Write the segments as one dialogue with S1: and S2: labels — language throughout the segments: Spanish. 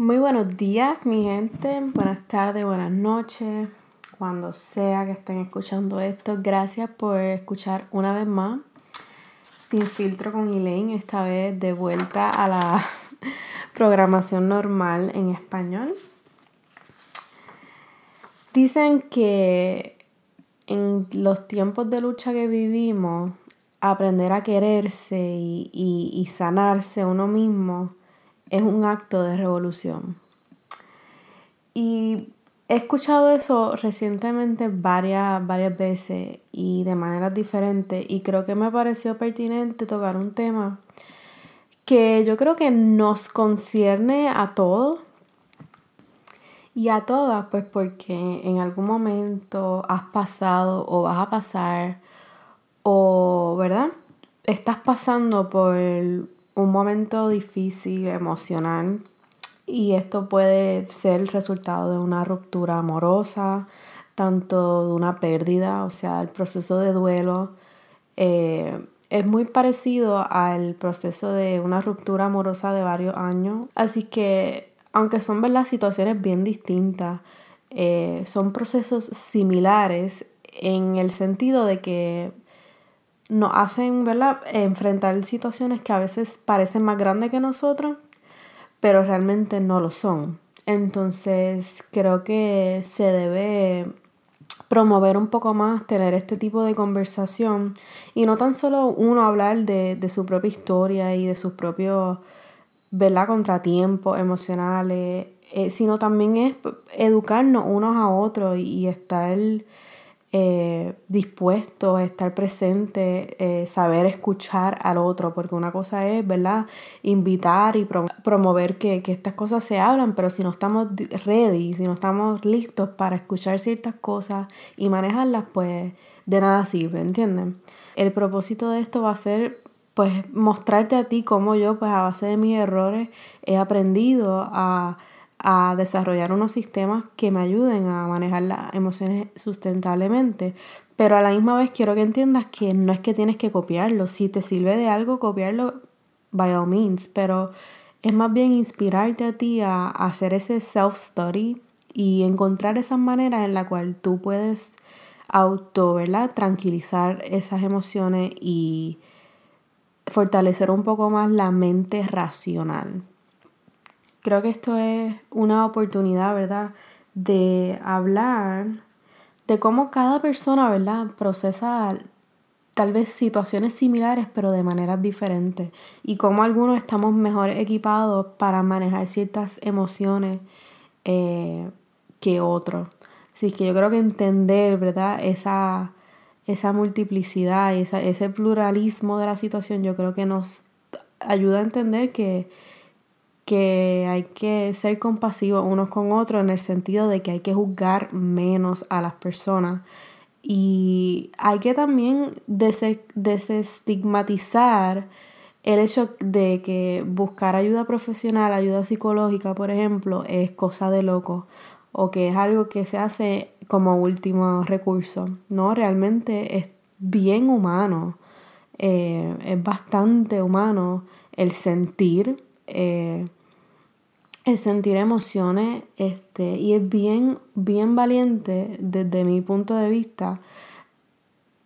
S1: Muy buenos días, mi gente. Buenas tardes, buenas noches. Cuando sea que estén escuchando esto, gracias por escuchar una vez más. Sin filtro con Elaine, esta vez de vuelta a la programación normal en español. Dicen que en los tiempos de lucha que vivimos, aprender a quererse y, y sanarse uno mismo es un acto de revolución. Y he escuchado eso recientemente varias, varias veces y de maneras diferentes y creo que me pareció pertinente tocar un tema que yo creo que nos concierne a todos y a todas, pues porque en algún momento has pasado o vas a pasar o, ¿verdad? Estás pasando por un momento difícil, emocional, y esto puede ser el resultado de una ruptura amorosa, tanto de una pérdida, o sea, el proceso de duelo. Eh, es muy parecido al proceso de una ruptura amorosa de varios años. Así que, aunque son ¿verdad? situaciones bien distintas, eh, son procesos similares en el sentido de que nos hacen, ¿verdad?, enfrentar situaciones que a veces parecen más grandes que nosotros, pero realmente no lo son. Entonces, creo que se debe promover un poco más, tener este tipo de conversación y no tan solo uno hablar de, su propia historia y de sus propios, ¿verdad?, contratiempos emocionales, eh, sino también es educarnos unos a otros y estar eh, dispuesto a estar presente, eh, saber escuchar al otro, porque una cosa es, ¿verdad? Invitar y promover que, estas cosas se hablan, pero si no estamos ready, si no estamos listos para escuchar ciertas cosas y manejarlas, pues de nada sirve, ¿entienden? El propósito de esto va a ser pues mostrarte a ti cómo yo pues a base de mis errores he aprendido a a desarrollar unos sistemas que me ayuden a manejar las emociones sustentablemente. Pero a la misma vez quiero que entiendas que no es que tienes que copiarlo. Si te sirve de algo, copiarlo by all means. Pero es más bien inspirarte a ti a, hacer ese self-study y encontrar esas maneras en la cual tú puedes auto, ¿verdad? Tranquilizar esas emociones y fortalecer un poco más la mente racional. Creo que esto es una oportunidad, ¿verdad? De hablar de cómo cada persona, ¿verdad? Procesa tal vez situaciones similares, pero de maneras diferentes. Y cómo algunos estamos mejor equipados para manejar ciertas emociones eh, que otros. Así que yo creo que entender, ¿verdad? Esa, esa multiplicidad y ese pluralismo de la situación, yo creo que nos ayuda a entender que que hay que ser compasivos unos con otros en el sentido de que hay que juzgar menos a las personas y hay que también desestigmatizar el hecho de que buscar ayuda profesional, ayuda psicológica, por ejemplo, es cosa de loco o que es algo que se hace como último recurso. No, realmente es bien humano, eh, es bastante humano el sentir. Eh, el sentir emociones este, y es bien, bien valiente desde mi punto de vista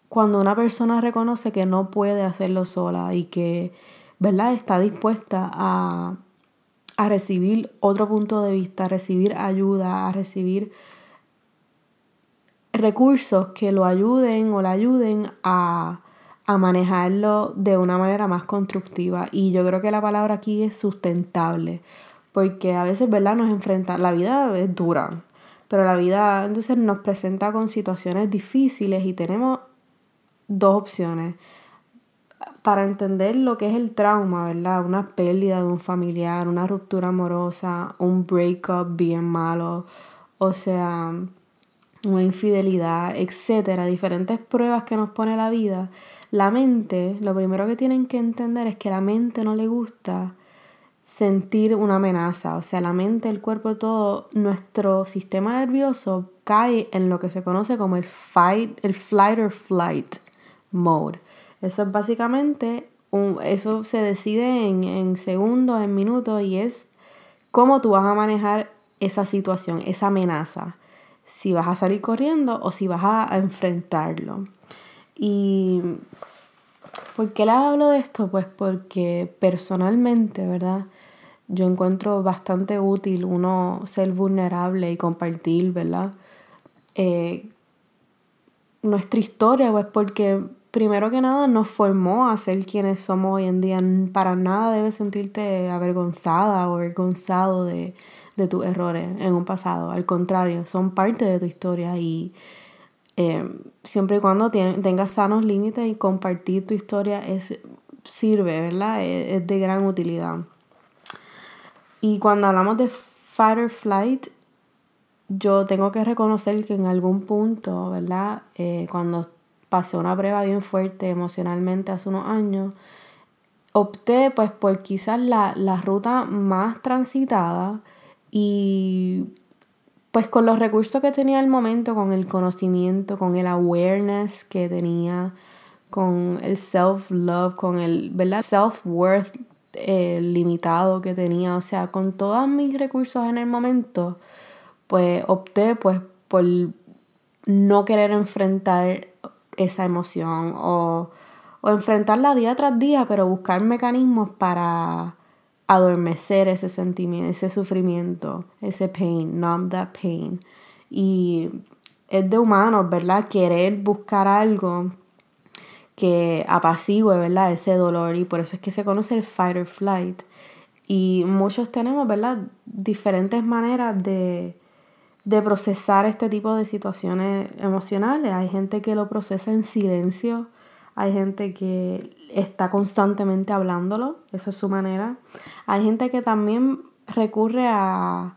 S1: cuando una persona reconoce que no puede hacerlo sola y que ¿verdad? está dispuesta a, a recibir otro punto de vista, a recibir ayuda, a recibir recursos que lo ayuden o la ayuden a, a manejarlo de una manera más constructiva. Y yo creo que la palabra aquí es sustentable porque a veces, ¿verdad? Nos enfrenta, la vida es dura, pero la vida entonces nos presenta con situaciones difíciles y tenemos dos opciones para entender lo que es el trauma, ¿verdad? Una pérdida de un familiar, una ruptura amorosa, un breakup bien malo, o sea, una infidelidad, etcétera, diferentes pruebas que nos pone la vida. La mente, lo primero que tienen que entender es que la mente no le gusta sentir una amenaza. O sea, la mente, el cuerpo, todo, nuestro sistema nervioso cae en lo que se conoce como el fight, el flight or flight mode. Eso es básicamente, un, eso se decide en, en segundos, en minutos y es cómo tú vas a manejar esa situación, esa amenaza. Si vas a salir corriendo o si vas a enfrentarlo. Y ¿por qué le hablo de esto? Pues porque personalmente, ¿verdad? Yo encuentro bastante útil uno ser vulnerable y compartir, ¿verdad? Eh, nuestra historia, pues porque primero que nada nos formó a ser quienes somos hoy en día. Para nada debes sentirte avergonzada o avergonzado de, de tus errores en un pasado. Al contrario, son parte de tu historia y eh, siempre y cuando tengas sanos límites y compartir tu historia es, sirve, ¿verdad? Es, de gran utilidad. Y cuando hablamos de fight or flight, yo tengo que reconocer que en algún punto, ¿verdad? Eh, cuando pasé una prueba bien fuerte emocionalmente hace unos años, opté pues por quizás la, la ruta más transitada y pues con los recursos que tenía al momento, con el conocimiento, con el awareness que tenía, con el self-love, con el self-worth eh, limitado que tenía, o sea, con todos mis recursos en el momento, pues opté pues por no querer enfrentar esa emoción o, o enfrentarla día tras día, pero buscar mecanismos para adormecer ese sentimiento, ese sufrimiento, ese pain, numb that pain. Y es de humanos, ¿verdad? Querer buscar algo que apacigüe, ¿verdad? Ese dolor y por eso es que se conoce el fight or flight. Y muchos tenemos, ¿verdad? Diferentes maneras de, de procesar este tipo de situaciones emocionales. Hay gente que lo procesa en silencio, hay gente que está constantemente hablándolo, esa es su manera. Hay gente que también recurre a,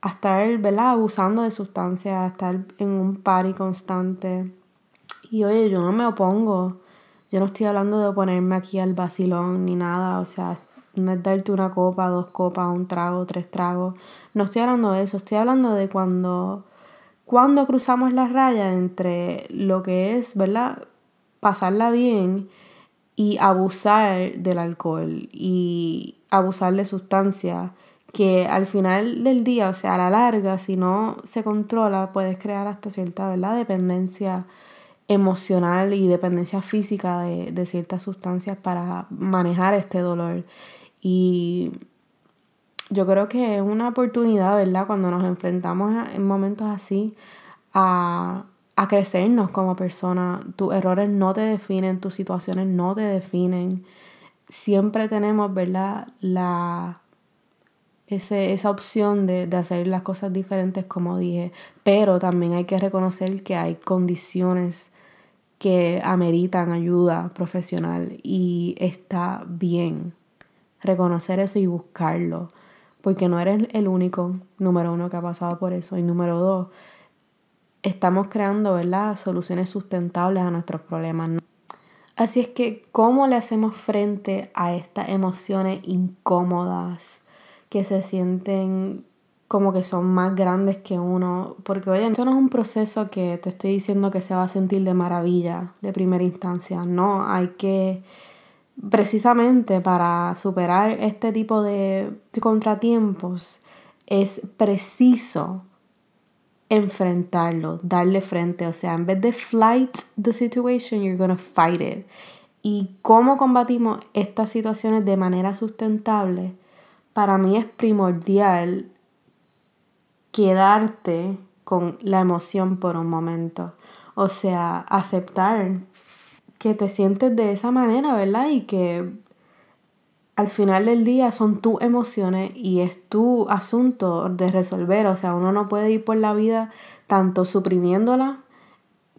S1: a estar, ¿verdad? Abusando de sustancias, a estar en un party constante. Y oye, yo no me opongo. Yo no estoy hablando de ponerme aquí al vacilón ni nada. O sea, no es darte una copa, dos copas, un trago, tres tragos. No estoy hablando de eso. Estoy hablando de cuando, cuando cruzamos la raya entre lo que es, ¿verdad? pasarla bien y abusar del alcohol y abusar de sustancias que al final del día, o sea, a la larga, si no se controla, puedes crear hasta cierta ¿verdad? dependencia emocional y dependencia física de, de ciertas sustancias para manejar este dolor. Y yo creo que es una oportunidad, ¿verdad? Cuando nos enfrentamos en momentos así a, a crecernos como persona. Tus errores no te definen, tus situaciones no te definen. Siempre tenemos, ¿verdad? La, ese, esa opción de, de hacer las cosas diferentes, como dije. Pero también hay que reconocer que hay condiciones que ameritan ayuda profesional y está bien reconocer eso y buscarlo. Porque no eres el único, número uno, que ha pasado por eso. Y número dos, estamos creando ¿verdad? soluciones sustentables a nuestros problemas. Así es que, ¿cómo le hacemos frente a estas emociones incómodas que se sienten como que son más grandes que uno? Porque, oye, esto no es un proceso que te estoy diciendo que se va a sentir de maravilla de primera instancia. No, hay que, precisamente para superar este tipo de contratiempos, es preciso enfrentarlo, darle frente. O sea, en vez de flight the situation, you're gonna fight it. Y cómo combatimos estas situaciones de manera sustentable, para mí es primordial quedarte con la emoción por un momento. O sea, aceptar que te sientes de esa manera, ¿verdad? Y que al final del día son tus emociones y es tu asunto de resolver. O sea, uno no puede ir por la vida tanto suprimiéndola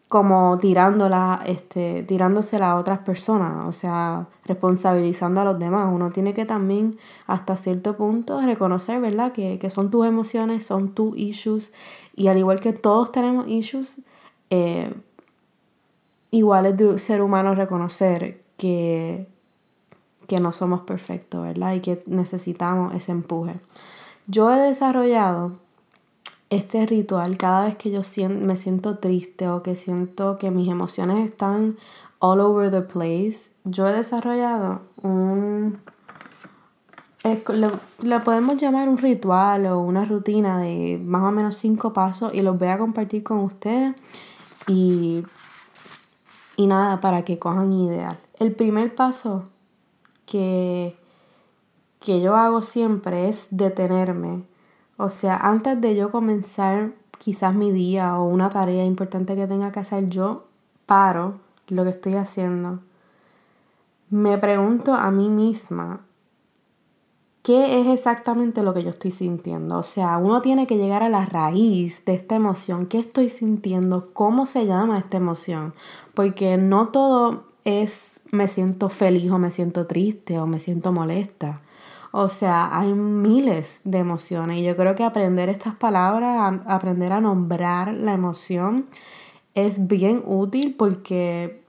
S1: como tirándola, este, tirándosela a otras personas, o sea, responsabilizando a los demás. Uno tiene que también, hasta cierto punto, reconocer, ¿verdad?, que, son tus emociones, son tus issues, y al igual que todos tenemos issues, eh, igual es de ser humano reconocer que que no somos perfectos, ¿verdad? Y que necesitamos ese empuje. Yo he desarrollado este ritual cada vez que yo me siento triste o que siento que mis emociones están all over the place. Yo he desarrollado un, le, podemos llamar un ritual o una rutina de más o menos cinco pasos y los voy a compartir con ustedes y, y nada, para que cojan ideal. El primer paso que, que yo hago siempre es detenerme. O sea, antes de yo comenzar quizás mi día o una tarea importante que tenga que hacer, yo paro lo que estoy haciendo. Me pregunto a mí misma, ¿qué es exactamente lo que yo estoy sintiendo? O sea, uno tiene que llegar a la raíz de esta emoción. ¿Qué estoy sintiendo? ¿Cómo se llama esta emoción? Porque no todo es me siento feliz o me siento triste o me siento molesta. O sea, hay miles de emociones y yo creo que aprender estas palabras, aprender a nombrar la emoción es bien útil porque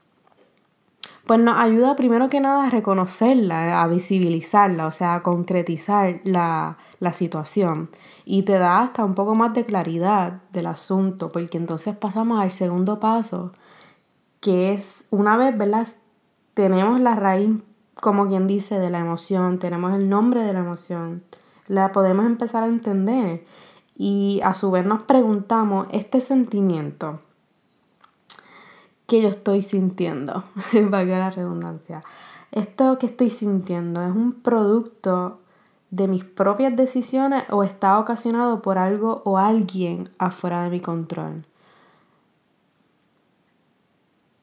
S1: pues nos ayuda primero que nada a reconocerla, a visibilizarla, o sea, a concretizar la, situación. Y te da hasta un poco más de claridad del asunto, porque entonces pasamos al segundo paso, que es una vez, ¿verdad? Tenemos la raíz, como quien dice, de la emoción, tenemos el nombre de la emoción, la podemos empezar a entender y a su vez nos preguntamos, este sentimiento, que yo estoy sintiendo, valga la redundancia. Esto que estoy sintiendo es un producto de mis propias decisiones o está ocasionado por algo o alguien afuera de mi control.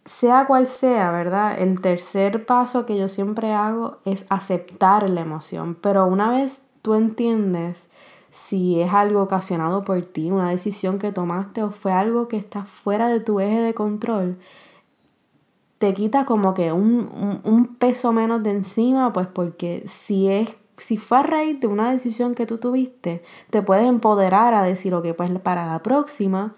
S1: Sea cual sea, ¿verdad? El tercer paso que yo siempre hago es aceptar la emoción, pero una vez tú entiendes si es algo ocasionado por ti, una decisión que tomaste o fue algo que está fuera de tu eje de control, te quita como que un, peso menos de encima, pues porque si es si fue a raíz de una decisión que tú tuviste, te puedes empoderar a decir, ok, pues para la próxima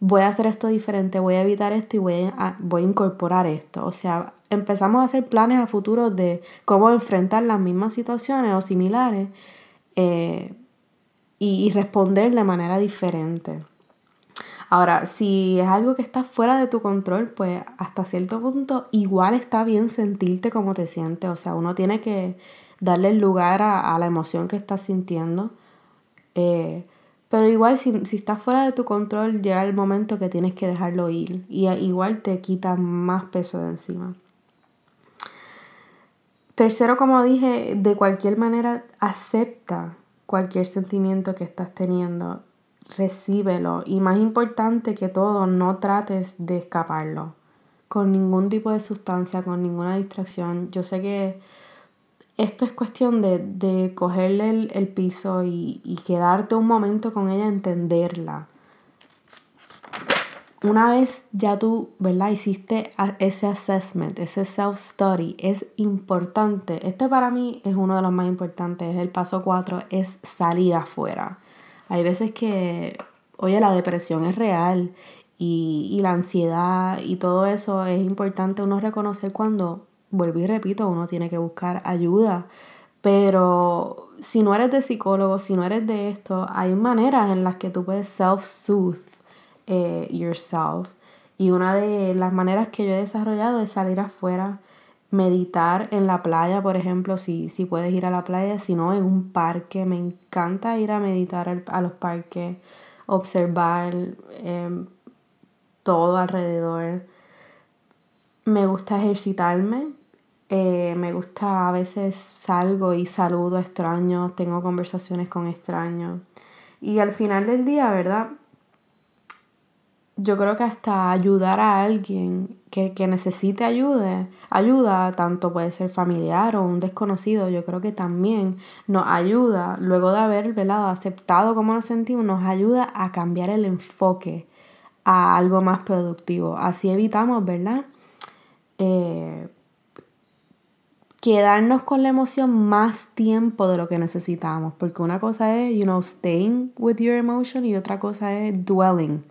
S1: voy a hacer esto diferente, voy a evitar esto y voy a, voy a incorporar esto. O sea, empezamos a hacer planes a futuro de cómo enfrentar las mismas situaciones o similares eh, y, responder de manera diferente. Ahora, si es algo que está fuera de tu control, pues hasta cierto punto igual está bien sentirte como te sientes. O sea, uno tiene que darle lugar a, la emoción que estás sintiendo. Eh, pero igual si, si estás fuera de tu control, llega el momento que tienes que dejarlo ir. Y igual te quita más peso de encima. Tercero, como dije, de cualquier manera, acepta cualquier sentimiento que estás teniendo, recíbelo y más importante que todo, no trates de escaparlo con ningún tipo de sustancia, con ninguna distracción. Yo sé que esto es cuestión de, cogerle el, piso y, y, quedarte un momento con ella, entenderla una vez ya tú, ¿verdad? Hiciste ese assessment, ese self-study, es importante. Este para mí es uno de los más importantes. El paso 4 es salir afuera. Hay veces que, oye, la depresión es real y, y la ansiedad y todo eso es importante uno reconocer cuando, vuelvo y repito, uno tiene que buscar ayuda. Pero si no eres de psicólogo, si no eres de esto, hay maneras en las que tú puedes self-soothe eh, yourself. Y una de las maneras que yo he desarrollado es salir afuera, meditar en la playa, por ejemplo, si, si puedes ir a la playa, si no, en un parque. Me encanta ir a meditar a los parques, observar em, todo alrededor. Me gusta ejercitarme. Eh, me gusta a veces salgo y saludo a extraños, tengo conversaciones con extraños. Y al final del día, ¿verdad? yo creo que hasta ayudar a alguien que, necesite ayuda, ayuda, tanto puede ser familiar o un desconocido, yo creo que también nos ayuda, luego de haber velado, aceptado cómo nos sentimos, nos ayuda a cambiar el enfoque a algo más productivo. Así evitamos, ¿verdad? Eh, quedarnos con la emoción más tiempo de lo que necesitamos, porque una cosa es, you know, staying with your emotion y otra cosa es dwelling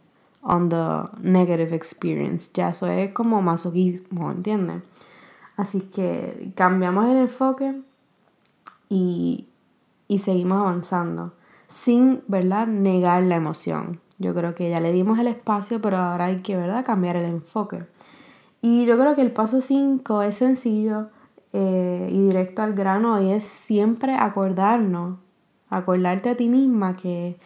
S1: on the negative experience. Ya eso es como masoquismo, ¿entiendes? Así que cambiamos el enfoque y, y seguimos avanzando sin, ¿verdad?, negar la emoción. Yo creo que ya le dimos el espacio, pero ahora hay que, ¿verdad?, cambiar el enfoque. Y yo creo que el paso 5 es sencillo, eh, y directo al grano y es siempre acordarnos, acordarte a ti misma que,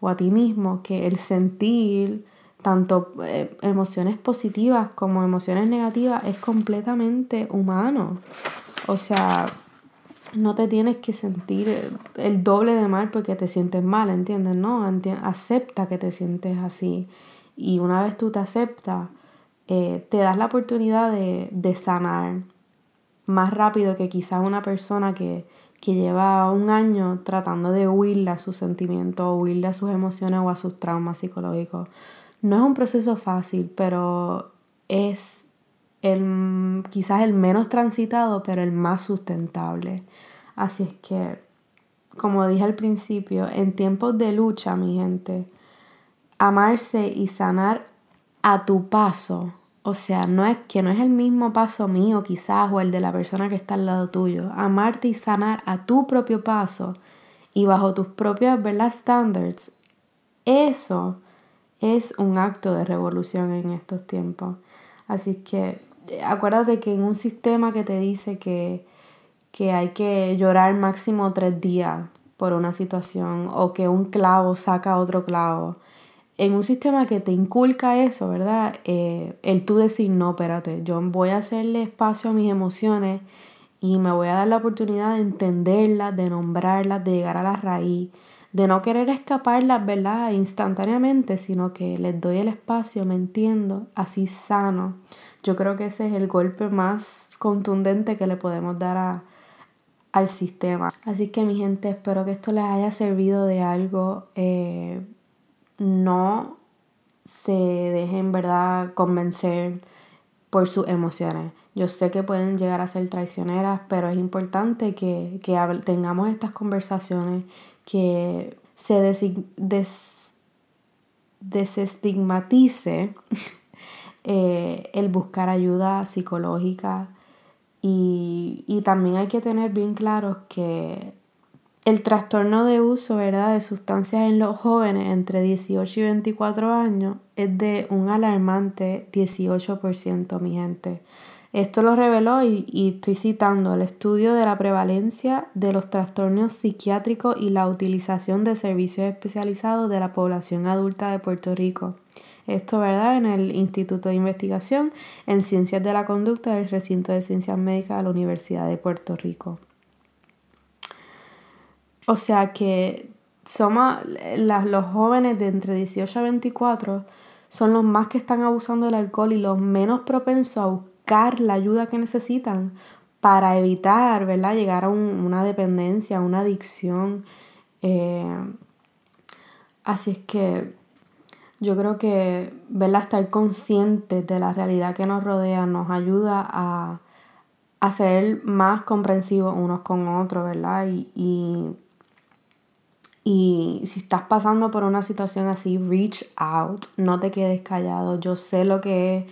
S1: o a ti mismo que el sentir tanto eh, emociones positivas como emociones negativas es completamente humano. O sea, no te tienes que sentir el doble de mal porque te sientes mal, ¿entiendes? No, acepta que te sientes así. Y una vez tú te aceptas, eh, te das la oportunidad de, de, sanar más rápido que quizás una persona que, que lleva un año tratando de huirle a sus sentimientos, huirle a sus emociones o a sus traumas psicológicos. No es un proceso fácil, pero es el, quizás el menos transitado, pero el más sustentable. Así es que, como dije al principio, en tiempos de lucha, mi gente, amarse y sanar a tu paso, o sea, no es que no es el mismo paso mío quizás o el de la persona que está al lado tuyo, amarte y sanar a tu propio paso y bajo tus propios ¿verdad? standards, eso es un acto de revolución en estos tiempos. Así que acuérdate que en un sistema que te dice que, que hay que llorar máximo tres días por una situación o que un clavo saca otro clavo, en un sistema que te inculca eso, ¿verdad? Eh, el tú decir, no, espérate, yo voy a hacerle espacio a mis emociones y me voy a dar la oportunidad de entenderlas, de nombrarlas, de llegar a la raíz, de no querer escaparlas, ¿verdad? Instantáneamente, sino que les doy el espacio, me entiendo, así sano. Yo creo que ese es el golpe más contundente que le podemos dar al sistema. Así que mi gente, espero que esto les haya servido de algo. Eh, no se dejen, ¿verdad?, convencer por sus emociones. Yo sé que pueden llegar a ser traicioneras, pero es importante que, tengamos estas conversaciones, que se desestigmatice Eh, el buscar ayuda psicológica y, y, también hay que tener bien claro que el trastorno de uso de sustancias en los jóvenes entre 18 y 24 años es de un alarmante 18%, mi gente. Esto lo reveló y, y, estoy citando el estudio de la prevalencia de los trastornos psiquiátricos y la utilización de servicios especializados de la población adulta de Puerto Rico. Esto, ¿verdad? En el Instituto de Investigación en Ciencias de la Conducta del Recinto de Ciencias Médicas de la Universidad de Puerto Rico. O sea que somos los jóvenes de entre 18 a 24 son los más que están abusando del alcohol y los menos propensos a buscar la ayuda que necesitan para evitar, ¿verdad? Llegar a una dependencia, una adicción. Eh, así es que yo creo que verla estar conscientes de la realidad que nos rodea nos ayuda a, ser más comprensivos unos con otros, ¿verdad? Y, y, y, si estás pasando por una situación así, reach out, no te quedes callado. Yo sé lo que es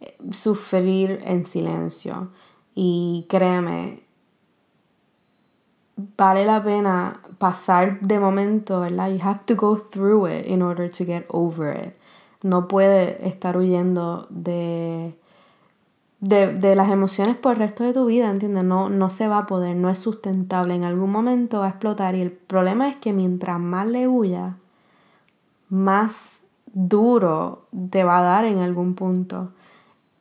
S1: eh, sufrir en silencio. Y créeme, vale la pena pasar de momento, ¿verdad? You have to go through it in order to get over it. No puede estar huyendo de, de, las emociones por el resto de tu vida, ¿entiendes? No, no se va a poder, no es sustentable. En algún momento va a explotar y el problema es que mientras más le huya, más duro te va a dar en algún punto.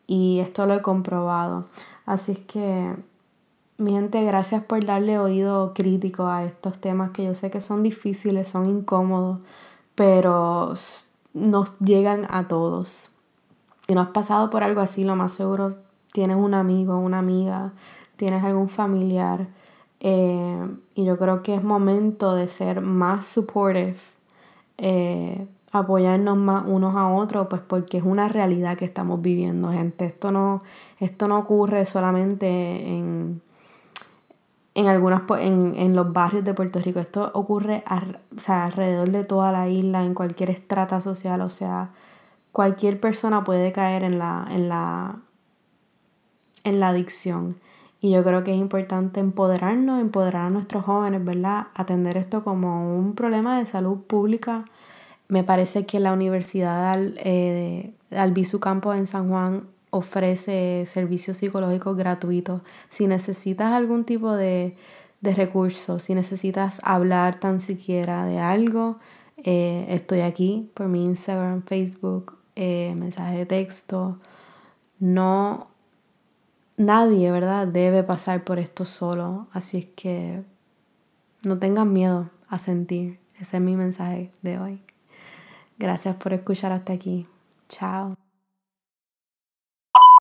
S1: Y esto lo he comprobado. Así es que mi gente, gracias por darle oído crítico a estos temas que yo sé que son difíciles, son incómodos, pero nos llegan a todos. Si no has pasado por algo así, lo más seguro tienes un amigo, una amiga, tienes algún familiar. Eh, y yo creo que es momento de ser más supportive, eh, apoyarnos más unos a otros, pues porque es una realidad que estamos viviendo, gente. Esto no, esto no ocurre solamente en, en, algunas, en, en los barrios de Puerto Rico. Esto ocurre alrededor de toda la isla, en cualquier estrata social. O sea, cualquier persona puede caer en la, en la, en la adicción. Y yo creo que es importante empoderarnos, empoderar a nuestros jóvenes, ¿verdad? Atender esto como un problema de salud pública. Me parece que la Universidad de eh, Albizu Campos en San Juan ofrece servicios psicológicos gratuitos. Si necesitas algún tipo de, de recursos, si necesitas hablar tan siquiera de algo, eh, estoy aquí por mi Instagram, Facebook, eh, mensaje de texto. No, nadie, ¿verdad? Debe pasar por esto solo. Así es que no tengan miedo a sentir. Ese es mi mensaje de hoy. Gracias por escuchar hasta aquí. Chao.